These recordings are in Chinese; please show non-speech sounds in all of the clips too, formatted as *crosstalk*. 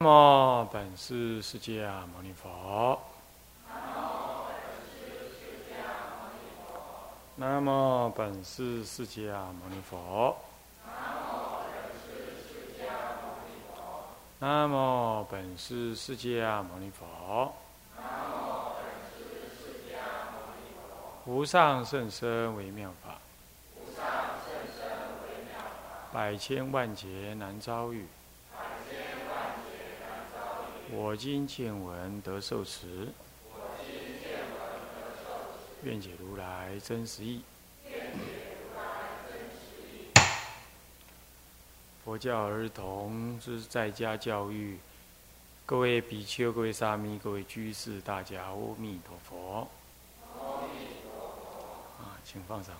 南无本师释迦牟尼佛。南无本师释迦牟尼佛。南无本师释迦牟尼佛。南无本师释迦牟尼佛无上甚深微妙法，百千万劫难遭遇。我今见闻得受持，愿解如来真实义。佛教儿童之在家教育，各位比丘、各位沙弥、各位居士，大家阿弥陀佛。啊，请放上。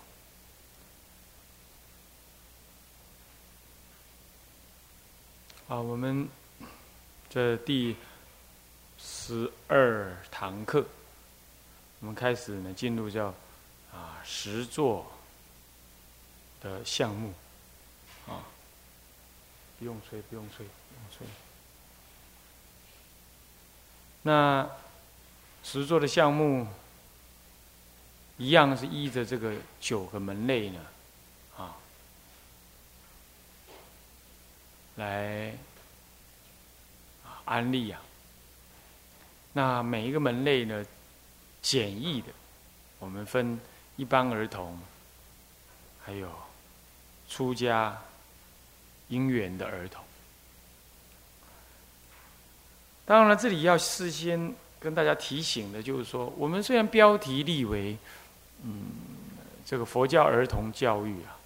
好，我们。这第十二堂课，我们开始呢，进入叫啊实作的项目啊，不用吹，不用吹，不用吹。那实作的项目一样是依着这个九个门类呢啊来。安利啊，那每一个门类呢，简易的，我们分一般儿童，还有出家因缘的儿童。当然了，这里要事先跟大家提醒的，就是说，我们虽然标题立为嗯这个佛教儿童教育啊，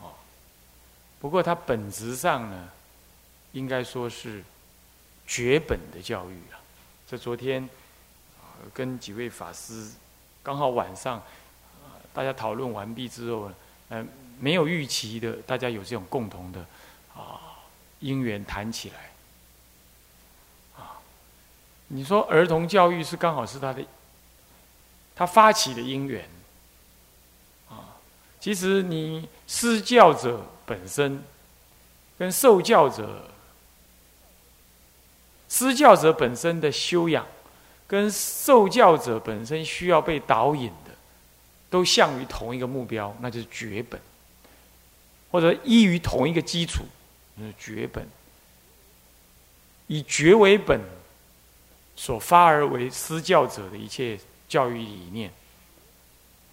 哦，不过它本质上呢，应该说是。绝本的教育啊，这昨天跟几位法师刚好晚上大家讨论完毕之后，嗯，没有预期的，大家有这种共同的啊因缘谈起来啊。你说儿童教育是刚好是他的，他发起的因缘啊。其实你施教者本身跟受教者。施教者本身的修养，跟受教者本身需要被导引的，都向于同一个目标，那就是绝本，或者依于同一个基础，是绝本，以绝为本，所发而为施教者的一切教育理念，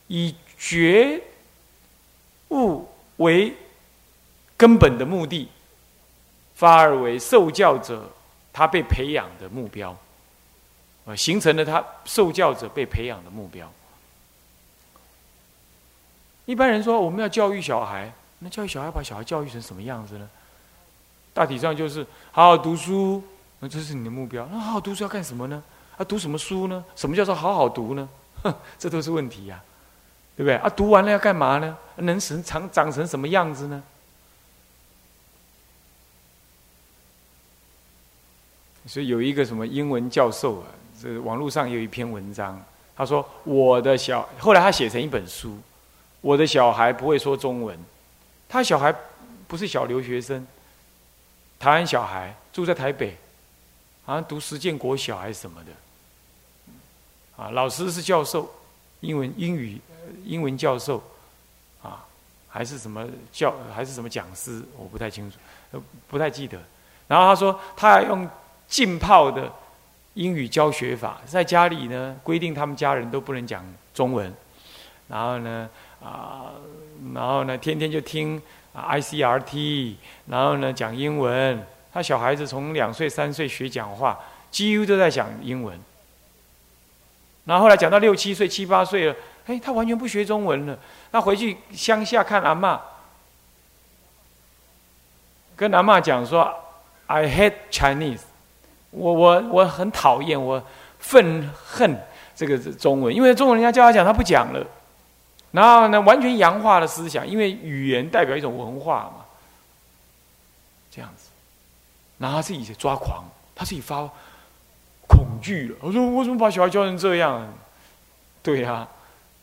以觉悟为根本的目的，发而为受教者。他被培养的目标，啊，形成了他受教者被培养的目标。一般人说，我们要教育小孩，那教育小孩，把小孩教育成什么样子呢？大体上就是好好读书，那这是你的目标。那好好读书要干什么呢？啊，读什么书呢？什么叫做好好读呢？哼，*laughs* 这都是问题呀，对不对？啊，读完了要干嘛呢？能成长长成什么样子呢？所以有一个什么英文教授啊，这网络上有一篇文章，他说我的小，后来他写成一本书，我的小孩不会说中文，他小孩不是小留学生，台湾小孩住在台北，好像读实践国小还是什么的，啊，老师是教授，英文英语英文教授，啊，还是什么教还是什么讲师，我不太清楚，不太记得。然后他说他用。浸泡的英语教学法，在家里呢规定他们家人都不能讲中文，然后呢啊，然后呢天天就听啊 I C R T，然后呢讲英文。他小孩子从两岁三岁学讲话，几乎都在讲英文。然后后来讲到六七岁七八岁了，哎，他完全不学中文了。他回去乡下看阿妈，跟阿妈讲说：“I hate Chinese。”我我我很讨厌，我愤恨这个中文，因为中文人家叫他讲，他不讲了。然后呢，完全洋化的思想，因为语言代表一种文化嘛，这样子。然后他自己抓狂，他自己发恐惧了。我说：我怎么把小孩教成这样？对呀，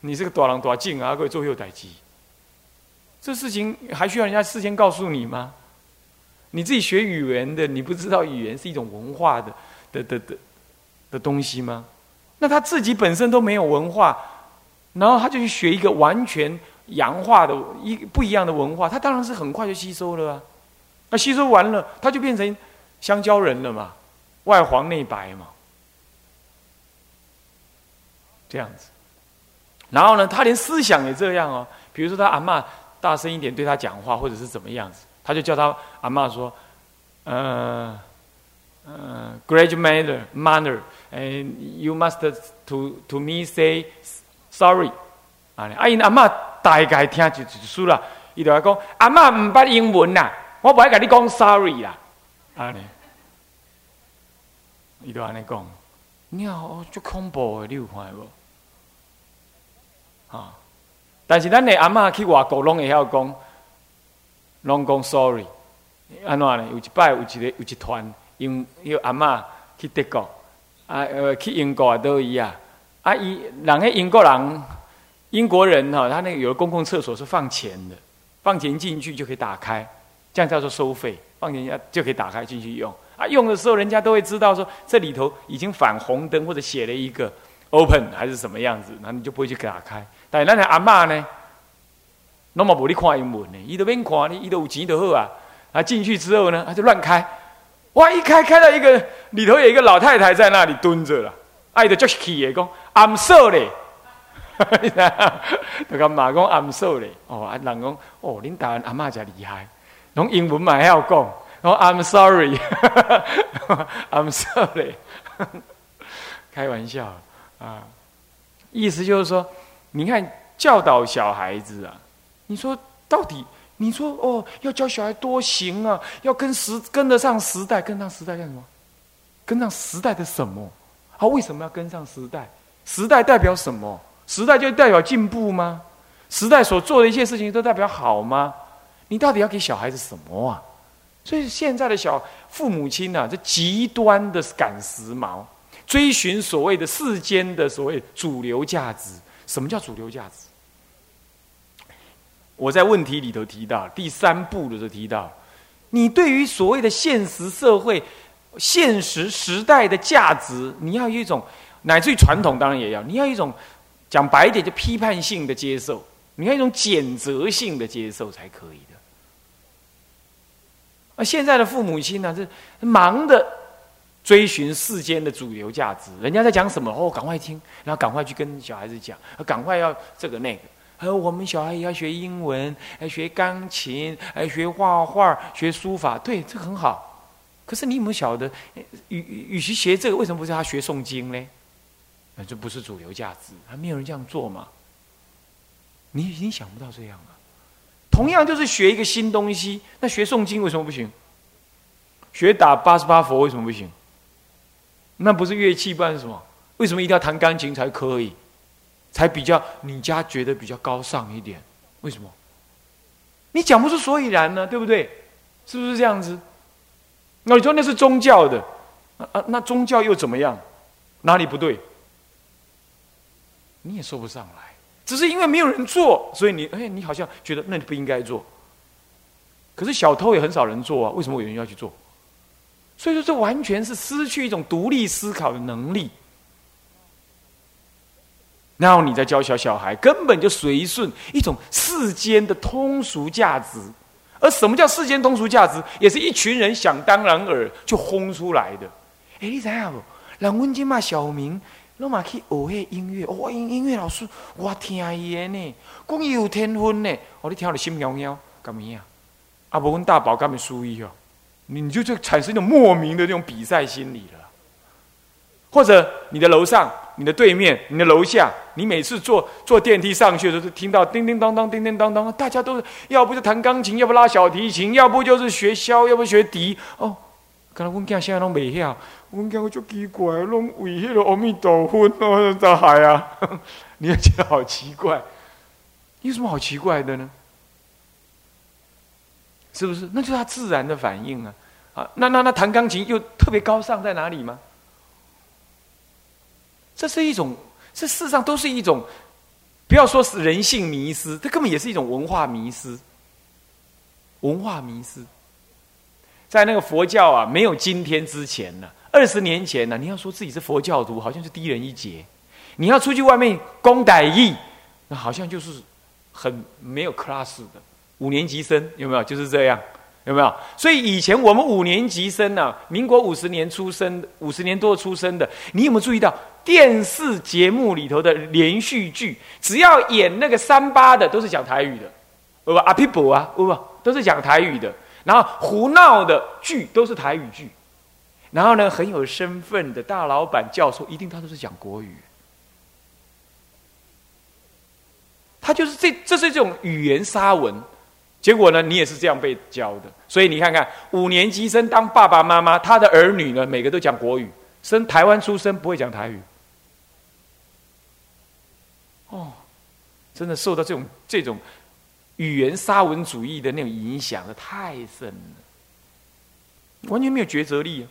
你这个大狼多劲啊，可以做右歹机。这事情还需要人家事先告诉你吗？你自己学语言的，你不知道语言是一种文化的的的的的东西吗？那他自己本身都没有文化，然后他就去学一个完全洋化的一不一样的文化，他当然是很快就吸收了啊。那吸收完了，他就变成香蕉人了嘛，外黄内白嘛，这样子。然后呢，他连思想也这样哦。比如说，他阿妈大声一点对他讲话，或者是怎么样子。他就叫他阿妈说：“呃，呃，grandmother, mother, and you must to to me say sorry。”啊，阿因阿妈大概听就就输了，伊就讲阿妈唔捌英文呐，我唔爱跟你讲 sorry 啦。啊，伊就安尼讲，你好，足恐怖的，你有看无？啊，但是咱的阿妈去外国拢会晓讲。拢讲 sorry，安怎呢？有一摆有一个有一团，因因阿嬷去德国，啊呃去英国啊都一样。啊伊人迄英国人，英国人哈，他那个有的公共厕所是放钱的，放钱进去就可以打开，这样叫做收费，放钱就可以打开进去用。啊用的时候人家都会知道说这里头已经反红灯或者写了一个 open 还是什么样子，那你就不会去打开。但是那阿嬷呢？那么无你看英文呢？伊都免看你，伊都有钱就好啊！啊，进去之后呢，他就乱开，哇！一开开到一个里头有一个老太太在那里蹲着了，爱的就是 key 讲，I'm sorry，他讲嘛讲 I'm sorry，哦，啊，人讲哦，恁台湾阿妈真厉害，用英文嘛还要讲，然后 I'm sorry，I'm sorry，*laughs* *laughs* 开玩笑啊，意思就是说，你看教导小孩子啊。你说到底？你说哦，要教小孩多行啊，要跟时跟得上时代，跟上时代干什么？跟上时代的什么？啊，为什么要跟上时代？时代代表什么？时代就代表进步吗？时代所做的一切事情都代表好吗？你到底要给小孩子什么啊？所以现在的小父母亲呢，这极端的赶时髦，追寻所谓的世间的所谓主流价值。什么叫主流价值？我在问题里头提到第三步的时候提到，你对于所谓的现实社会、现实时代的价值，你要有一种乃至于传统，当然也要，你要一种讲白一点，就批判性的接受，你要一种谴责性的接受才可以的。而现在的父母亲呢，是忙的追寻世间的主流价值，人家在讲什么哦，赶快听，然后赶快去跟小孩子讲，赶快要这个那个。而我们小孩也要学英文，还学钢琴，还学画画，学书法。对，这很好。可是你有没有晓得，与与其学这个，为什么不叫他学诵经呢？那这不是主流价值，还没有人这样做嘛？你已经想不到这样了。同样就是学一个新东西，那学诵经为什么不行？学打八十八佛为什么不行？那不是乐器，不然是什么？为什么一定要弹钢琴才可以？才比较你家觉得比较高尚一点，为什么？你讲不出所以然呢，对不对？是不是这样子？那你说那是宗教的，啊，那宗教又怎么样？哪里不对？你也说不上来，只是因为没有人做，所以你哎，你好像觉得那你不应该做。可是小偷也很少人做啊，为什么有人要去做？所以说，这完全是失去一种独立思考的能力。然后你再教小小孩，根本就随顺一种世间的通俗价值，而什么叫世间通俗价值，也是一群人想当然尔就轰出来的。哎，你知影不？人阮今嘛小明，拢嘛去学迄音乐，哇，音音乐老师，我听伊的呢，讲伊有天分呢，哦，你听了心喵喵，干么样？啊，无阮大宝干么输伊哦？你就就产生一种莫名的那种比赛心理了，或者你的楼上。你的对面，你的楼下，你每次坐坐电梯上去的时候，听到叮叮当当、叮叮当当，大家都是要不就弹钢琴，要不拉小提琴，要不就是学箫，要不学笛。哦，刚才阮囝现在拢未晓，阮囝我就奇怪，拢为迄个阿弥陀佛哦，在海啊，你也觉得好奇怪，有什么好奇怪的呢？是不是？那就是他自然的反应啊！啊，那那那弹钢琴又特别高尚在哪里吗？这是一种，这事实上都是一种，不要说是人性迷失，这根本也是一种文化迷失。文化迷失，在那个佛教啊没有今天之前呢，二十年前呢，你要说自己是佛教徒，好像是低人一截；你要出去外面攻歹义，那好像就是很没有 class 的五年级生，有没有？就是这样，有没有？所以以前我们五年级生呢，民国五十年出生，五十年多出生的，你有没有注意到电视节目里头的连续剧，只要演那个三八的，都是讲台语的，不阿皮伯啊，不不，都是讲台语的。然后胡闹的剧都是台语剧，然后呢，很有身份的大老板、教授，一定他都是讲国语。他就是这，这是这种语言沙文。结果呢，你也是这样被教的。所以你看看，五年级生当爸爸妈妈，他的儿女呢，每个都讲国语，生台湾出生不会讲台语。哦，真的受到这种这种。语言沙文主义的那种影响的太深了，完全没有抉择力啊！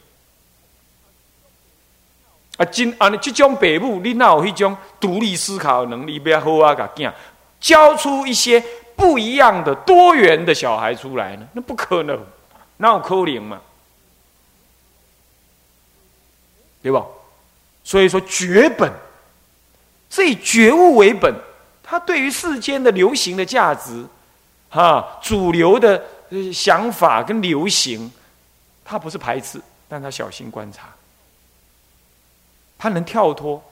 啊，今啊，你这种北部你哪有一种独立思考能力？不要好啊，噶囝教出一些不一样的多元的小孩出来呢？那不可能，那有扣零嘛？对吧？所以说绝本是，以觉悟为本，他对于世间的流行的价值。啊，主流的想法跟流行，他不是排斥，但他小心观察，他能跳脱。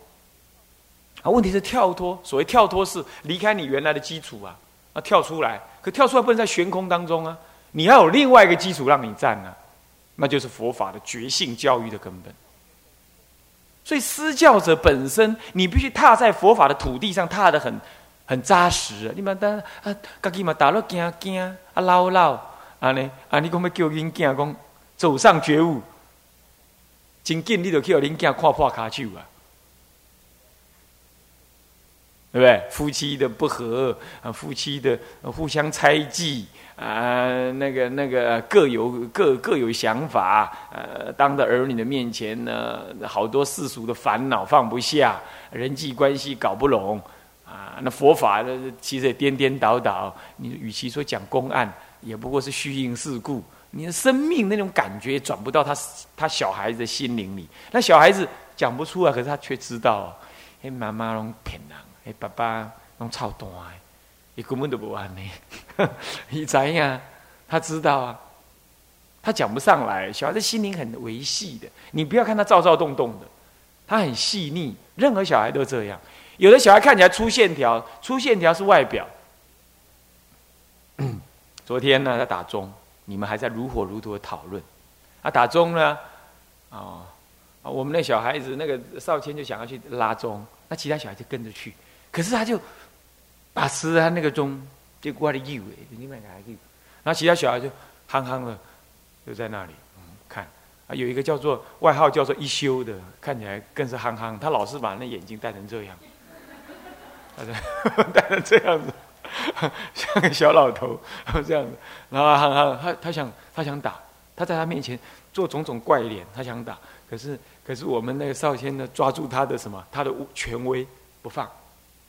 啊，问题是跳脱，所谓跳脱是离开你原来的基础啊，啊，跳出来，可跳出来不能在悬空当中啊，你要有另外一个基础让你站啊，那就是佛法的觉性教育的根本。所以施教者本身，你必须踏在佛法的土地上，踏的很。很扎实啊！你嘛当啊，家己嘛打了惊惊啊，老老啊呢啊！你讲要叫恁囝讲走上觉悟，真紧你就去互恁囝看破卡手啊，对不对？夫妻的不和啊，夫妻的互相猜忌啊，那个那个各有各各有想法，呃，当着儿女的面前呢，好多世俗的烦恼放不下，人际关系搞不拢。啊，那佛法呢其实也颠颠倒倒。你与其说讲公案，也不过是虚应事故。你的生命那种感觉转不到他他小孩子的心灵里。那小孩子讲不出来，可是他却知道，哎，妈妈拢骗人，哎，爸爸拢操蛋，你根本都不安呢。你怎样？他知道啊，他讲不上来。小孩子心灵很维系的，你不要看他躁躁动动的，他很细腻。任何小孩都这样。有的小孩看起来粗线条，粗线条是外表。*clears throat* 昨天呢，他打钟，你们还在如火如荼的讨论。他打钟呢，哦，我们那小孩子那个少谦就想要去拉钟，那其他小孩就跟着去，可是他就把持他那个钟，就挂的以为你们还去，然后其他小孩就憨憨的就在那里看。啊，有一个叫做外号叫做一休的，看起来更是憨憨，他老是把那眼睛戴成这样。*laughs* 戴成这样子，*laughs* 像个小老头这样子，然后憨憨他他想他想打，他在他面前做种种怪脸，他想打，可是可是我们那个少先呢抓住他的什么他的权威不放，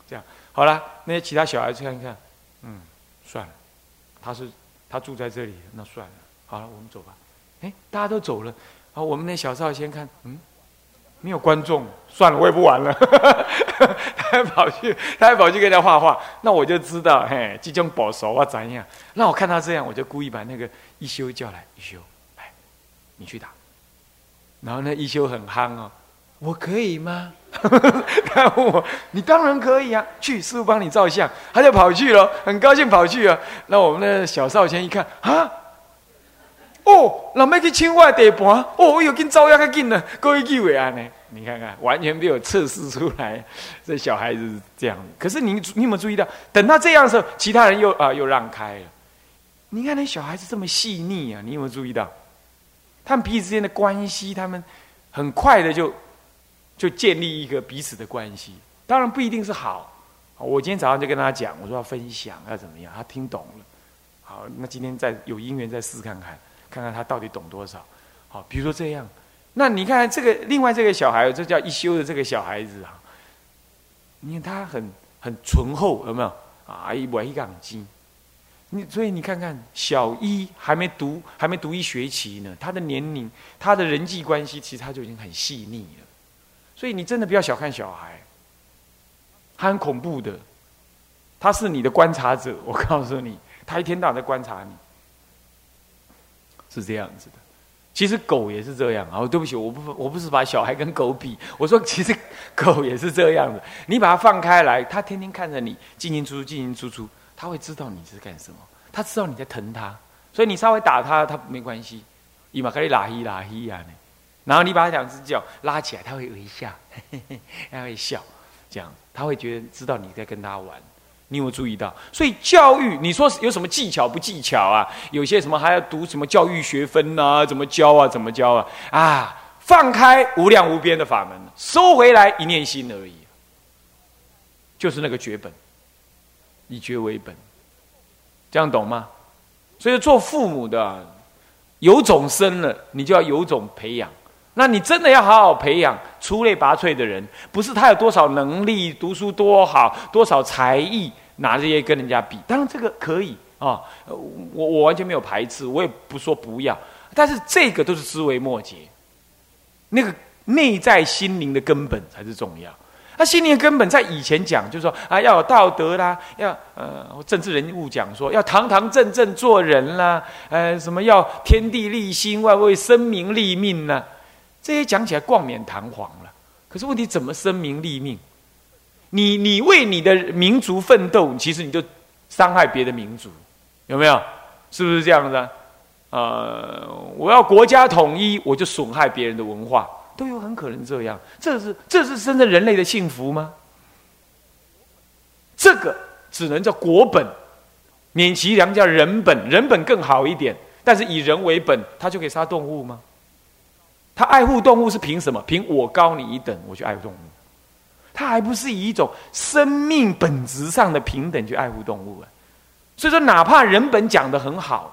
这样好了，那些其他小孩子看一看，嗯，算了，他是他住在这里，那算了，好了，我们走吧。哎，大家都走了，好，我们那小少先看，嗯。没有观众，算了，我也不玩了。*laughs* 他还跑去，他还跑去给他画画。那我就知道，嘿，即将保守啊怎样？那我看他这样，我就故意把那个一休叫来，一休，来，你去打。然后呢，一休很憨哦，我可以吗？*laughs* 他问我，你当然可以啊，去，师傅帮你照相。他就跑去了，很高兴跑去了。那我们的小少先一看，啊。哦，老妹去青外地盘，哦，我又跟照样较紧呢，各位几位啊呢？你看看，完全没有测试出来，这小孩子是这样。可是你你有没有注意到，等他这样的时候，其他人又啊又让开了。你看那小孩子这么细腻啊，你有没有注意到？他们彼此之间的关系，他们很快的就就建立一个彼此的关系。当然不一定是好。我今天早上就跟他讲，我说要分享要怎么样，他听懂了。好，那今天再有因缘再试看看。看看他到底懂多少，好，比如说这样，那你看这个另外这个小孩，这叫一休的这个小孩子啊，你看他很很醇厚，有没有啊？一一杠金，你所以你看看，小一还没读，还没读一学期呢，他的年龄，他的人际关系，其实他就已经很细腻了。所以你真的不要小看小孩，他很恐怖的，他是你的观察者。我告诉你，他一天到晚在观察你，是这样子的。其实狗也是这样啊！对不起，我不我不是把小孩跟狗比，我说其实狗也是这样的。你把它放开来，它天天看着你进进出出进进出出。他会知道你是干什么，他知道你在疼他，所以你稍微打他，他没关系，伊玛可以拉一拉一啊呢。然后你把他两只脚拉起来，他会微笑，*laughs* 他会笑，这样他会觉得知道你在跟他玩。你有没有注意到？所以教育，你说有什么技巧不技巧啊？有些什么还要读什么教育学分呐？怎么教啊？怎么教啊？啊，放开无量无边的法门，收回来一念心而已，就是那个绝本。以觉为本，这样懂吗？所以做父母的，有种生了，你就要有种培养。那你真的要好好培养出类拔萃的人，不是他有多少能力、读书多好、多少才艺，拿这些跟人家比。当然这个可以啊，我我完全没有排斥，我也不说不要。但是这个都是枝微末节，那个内在心灵的根本才是重要。他心灵的根本在以前讲，就是说啊，要有道德啦，要呃政治人物讲说要堂堂正正做人啦，呃什么要天地立心，外为生民立命呢？这些讲起来冠冕堂皇了。可是问题怎么生民立命？你你为你的民族奋斗，其实你就伤害别的民族，有没有？是不是这样的？呃，我要国家统一，我就损害别人的文化。都有很可能这样，这是这是真正人类的幸福吗？这个只能叫国本，免其良叫人本，人本更好一点。但是以人为本，他就可以杀动物吗？他爱护动物是凭什么？凭我高你一等，我去爱护动物。他还不是以一种生命本质上的平等去爱护动物啊？所以说，哪怕人本讲的很好。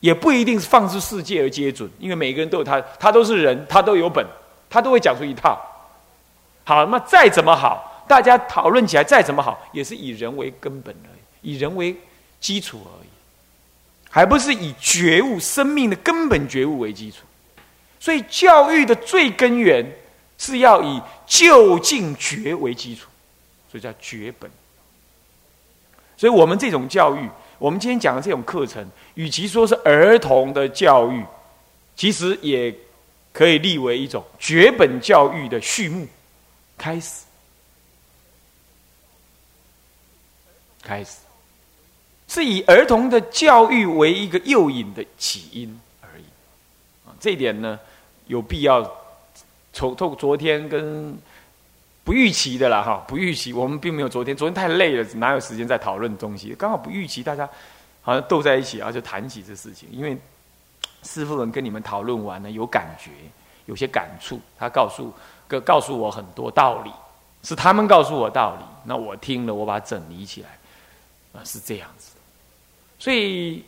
也不一定是放之世界而皆准，因为每个人都有他，他都是人，他都有本，他都会讲出一套。好，那再怎么好，大家讨论起来再怎么好，也是以人为根本而已，以人为基础而已，还不是以觉悟生命的根本觉悟为基础。所以教育的最根源是要以就近觉为基础，所以叫觉本。所以我们这种教育。我们今天讲的这种课程，与其说是儿童的教育，其实也可以立为一种绝本教育的序幕，开始，开始，是以儿童的教育为一个诱引的起因而已。啊，这一点呢，有必要从透昨天跟。不预期的啦，哈，不预期。我们并没有昨天，昨天太累了，哪有时间在讨论东西？刚好不预期，大家好像斗在一起啊，就谈起这事情。因为师傅们跟你们讨论完了，有感觉，有些感触。他告诉告告诉我很多道理，是他们告诉我道理，那我听了，我把它整理起来，啊，是这样子。所以，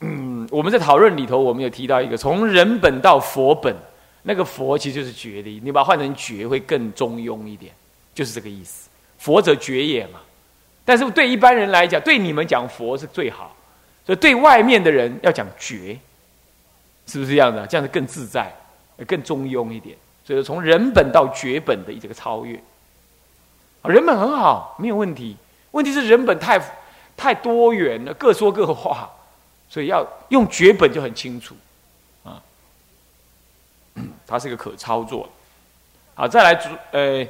嗯，我们在讨论里头，我们有提到一个从人本到佛本。那个佛其实就是觉的，你把它换成觉会更中庸一点，就是这个意思。佛者觉也嘛，但是对一般人来讲，对你们讲佛是最好，所以对外面的人要讲觉，是不是这样的？这样子更自在，更中庸一点。所以从人本到觉本的这个超越，人本很好，没有问题。问题是人本太太多元了，各说各话，所以要用绝本就很清楚。啊 *clears throat* 它是一个可操作好，再来主，呃，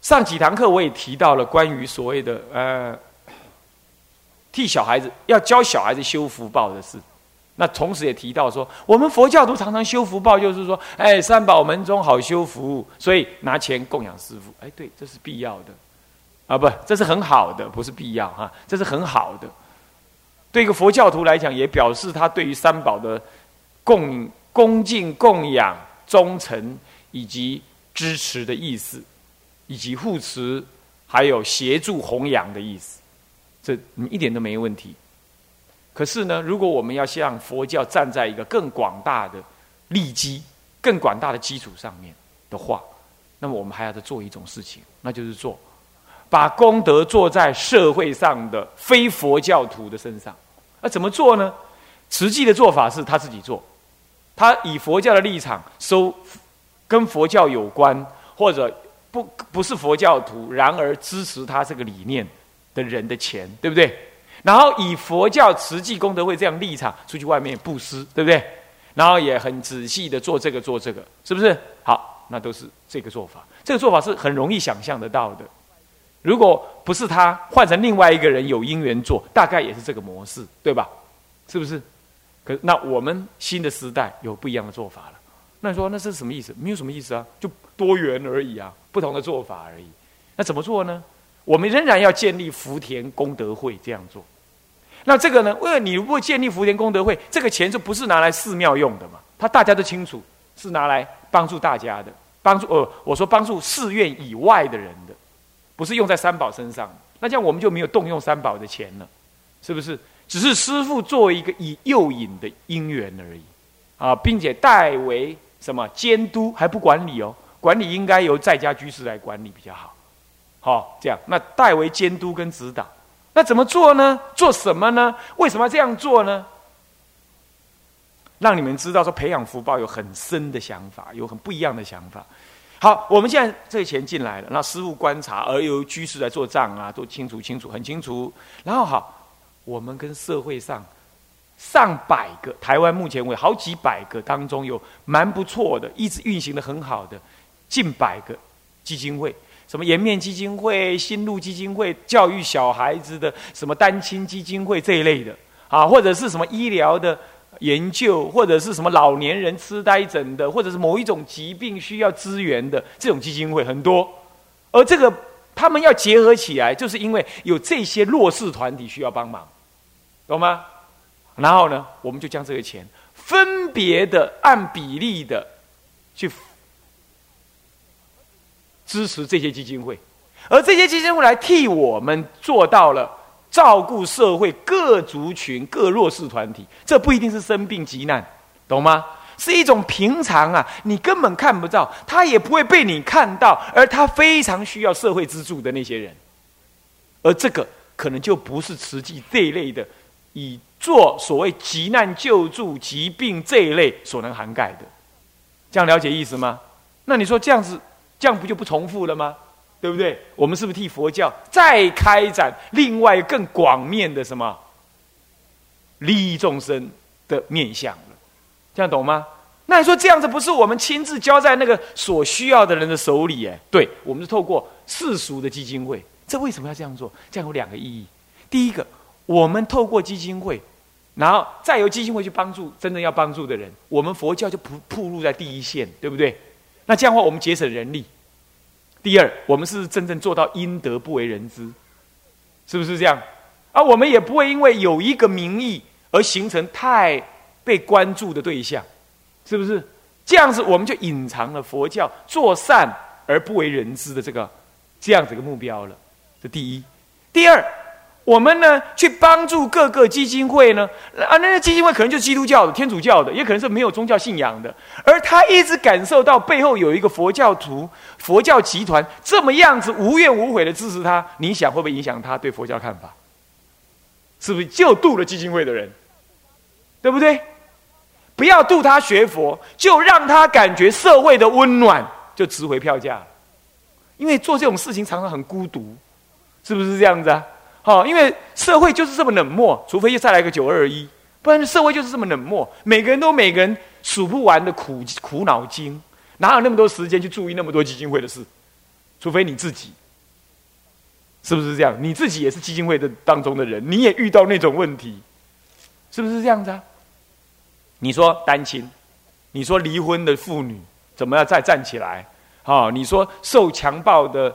上几堂课我也提到了关于所谓的呃，替小孩子要教小孩子修福报的事。那同时也提到说，我们佛教徒常常修福报，就是说，哎，三宝门中好修福，所以拿钱供养师傅。哎，对，这是必要的啊，不，这是很好的，不是必要哈，这是很好的。对一个佛教徒来讲，也表示他对于三宝的供。恭敬供养、忠诚以及支持的意思，以及护持，还有协助弘扬的意思，这你一点都没问题。可是呢，如果我们要向佛教站在一个更广大的利基、更广大的基础上面的话，那么我们还要再做一种事情，那就是做把功德做在社会上的非佛教徒的身上。那怎么做呢？实际的做法是他自己做，他以佛教的立场收跟佛教有关或者不不是佛教徒，然而支持他这个理念的人的钱，对不对？然后以佛教慈济功德会这样立场出去外面布施，对不对？然后也很仔细的做这个做这个，是不是？好，那都是这个做法。这个做法是很容易想象得到的。如果不是他换成另外一个人有因缘做，大概也是这个模式，对吧？是不是？可那我们新的时代有不一样的做法了。那你说那是什么意思？没有什么意思啊，就多元而已啊，不同的做法而已。那怎么做呢？我们仍然要建立福田功德会这样做。那这个呢？为了你如果建立福田功德会，这个钱就不是拿来寺庙用的嘛？他大家都清楚，是拿来帮助大家的，帮助呃，我说帮助寺院以外的人的，不是用在三宝身上。那这样我们就没有动用三宝的钱了，是不是？只是师父作为一个以诱引的因缘而已啊，并且代为什么监督还不管理哦，管理应该由在家居士来管理比较好。好，这样那代为监督跟指导。那怎么做呢？做什么呢？为什么这样做呢？让你们知道，说培养福报有很深的想法，有很不一样的想法。好，我们现在这钱进来了，那师傅观察，而由居士来做账啊，都清楚清楚，很清楚。然后好，我们跟社会上上百个台湾目前为好几百个当中，有蛮不错的，一直运行的很好的近百个基金会。什么颜面基金会、新路基金会、教育小孩子的什么单亲基金会这一类的啊，或者是什么医疗的研究，或者是什么老年人痴呆症的，或者是某一种疾病需要资源的这种基金会很多。而这个他们要结合起来，就是因为有这些弱势团体需要帮忙，懂吗？然后呢，我们就将这个钱分别的按比例的去。支持这些基金会，而这些基金会来替我们做到了照顾社会各族群、各弱势团体。这不一定是生病急难，懂吗？是一种平常啊，你根本看不到，他也不会被你看到，而他非常需要社会资助的那些人。而这个可能就不是实际这一类的，以做所谓急难救助、疾病这一类所能涵盖的。这样了解意思吗？那你说这样子？这样不就不重复了吗？对不对？我们是不是替佛教再开展另外更广面的什么利益众生的面相了？这样懂吗？那你说这样子不是我们亲自交在那个所需要的人的手里？哎，对，我们是透过世俗的基金会。这为什么要这样做？这样有两个意义。第一个，我们透过基金会，然后再由基金会去帮助真正要帮助的人，我们佛教就不铺路在第一线，对不对？那这样的话，我们节省人力。第二，我们是真正做到阴德不为人知，是不是这样？而我们也不会因为有一个名义而形成太被关注的对象，是不是？这样子，我们就隐藏了佛教做善而不为人知的这个这样子一个目标了。这第一，第二。我们呢，去帮助各个基金会呢，啊，那些基金会可能就是基督教的、天主教的，也可能是没有宗教信仰的，而他一直感受到背后有一个佛教徒、佛教集团这么样子无怨无悔的支持他，你想会不会影响他对佛教看法？是不是就渡了基金会的人？对不对？不要渡他学佛，就让他感觉社会的温暖，就值回票价。因为做这种事情常常很孤独，是不是这样子啊？哦，因为社会就是这么冷漠，除非又再来个九二一，不然社会就是这么冷漠。每个人都每个人数不完的苦苦恼经，哪有那么多时间去注意那么多基金会的事？除非你自己，是不是这样？你自己也是基金会的当中的人，你也遇到那种问题，是不是这样子啊？你说单亲，你说离婚的妇女怎么样再站起来？啊，你说受强暴的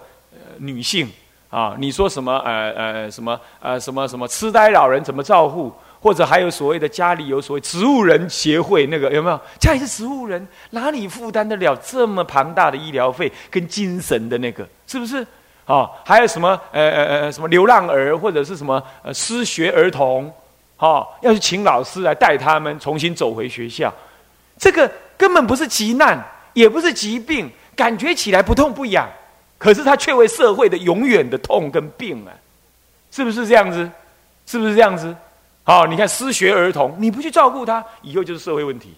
女性。啊，你说什么？呃呃，什么呃什么什么痴呆老人怎么照顾？或者还有所谓的家里有所谓植物人协会，那个有没有？家里是植物人，哪里负担得了这么庞大的医疗费跟精神的那个？是不是？啊，还有什么？呃呃呃，什么流浪儿或者是什么呃失学儿童？哈，要去请老师来带他们重新走回学校，这个根本不是急难，也不是疾病，感觉起来不痛不痒。可是他却为社会的永远的痛跟病啊，是不是这样子？是不是这样子？好，你看失学儿童，你不去照顾他，以后就是社会问题。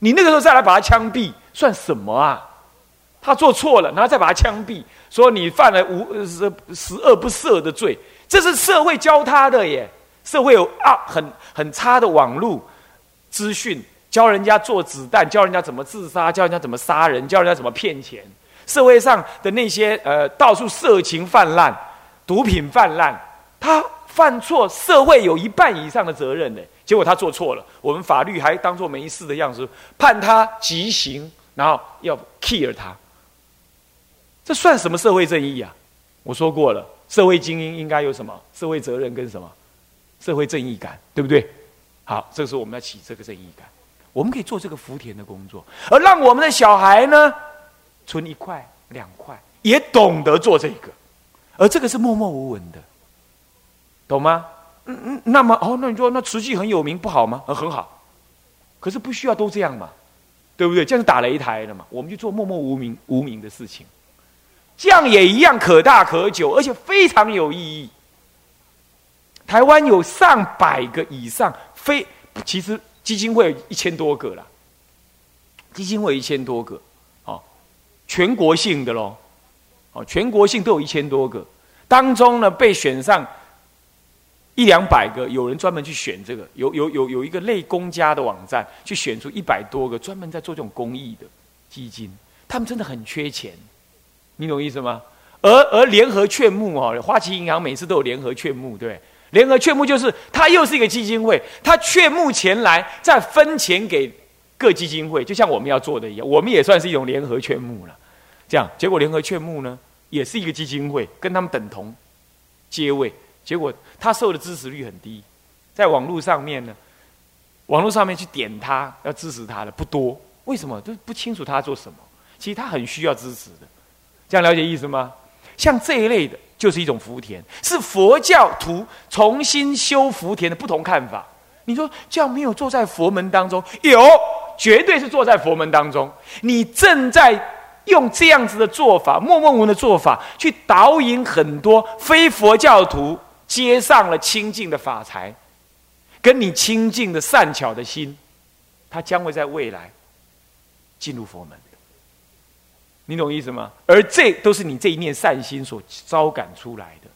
你那个时候再来把他枪毙，算什么啊？他做错了，然后再把他枪毙，说你犯了无十十恶不赦的罪，这是社会教他的耶。社会有啊很很差的网络资讯，教人家做子弹，教人家怎么自杀，教人家怎么杀人，教人家怎么骗钱。社会上的那些呃，到处色情泛滥、毒品泛滥，他犯错，社会有一半以上的责任的。结果他做错了，我们法律还当做没事的样子，判他极刑，然后要 kill 他。这算什么社会正义啊？我说过了，社会精英应该有什么社会责任跟什么社会正义感，对不对？好，这个时候我们要起这个正义感，我们可以做这个福田的工作，而让我们的小孩呢，存一块两块，也懂得做这个，而这个是默默无闻的，懂吗？嗯嗯，那么哦，那你说那慈济很有名不好吗？呃，很好，可是不需要都这样嘛，对不对？这样是打擂台了嘛？我们就做默默无名无名的事情。这样也一样可大可久，而且非常有意义。台湾有上百个以上非，其实基金会有一千多个了，基金会一千多个，全国性的喽，哦，全国性都有一千多个，当中呢被选上一两百个，有人专门去选这个，有有有有一个类公家的网站去选出一百多个专门在做这种公益的基金，他们真的很缺钱。你懂意思吗？而而联合劝募哦，花旗银行每次都有联合劝募，对？联合劝募就是它又是一个基金会，它劝募钱来再分钱给各基金会，就像我们要做的一样，我们也算是一种联合劝募了。这样结果联合劝募呢，也是一个基金会，跟他们等同阶位，结果他受的支持率很低，在网络上面呢，网络上面去点他要支持他的不多，为什么？都不清楚他做什么，其实他很需要支持的。这样了解意思吗？像这一类的，就是一种福田，是佛教徒重新修福田的不同看法。你说这样没有坐在佛门当中？有，绝对是坐在佛门当中。你正在用这样子的做法，默默无闻的做法，去导引很多非佛教徒接上了清净的法财，跟你清净的善巧的心，他将会在未来进入佛门。你懂意思吗？而这都是你这一念善心所招感出来的。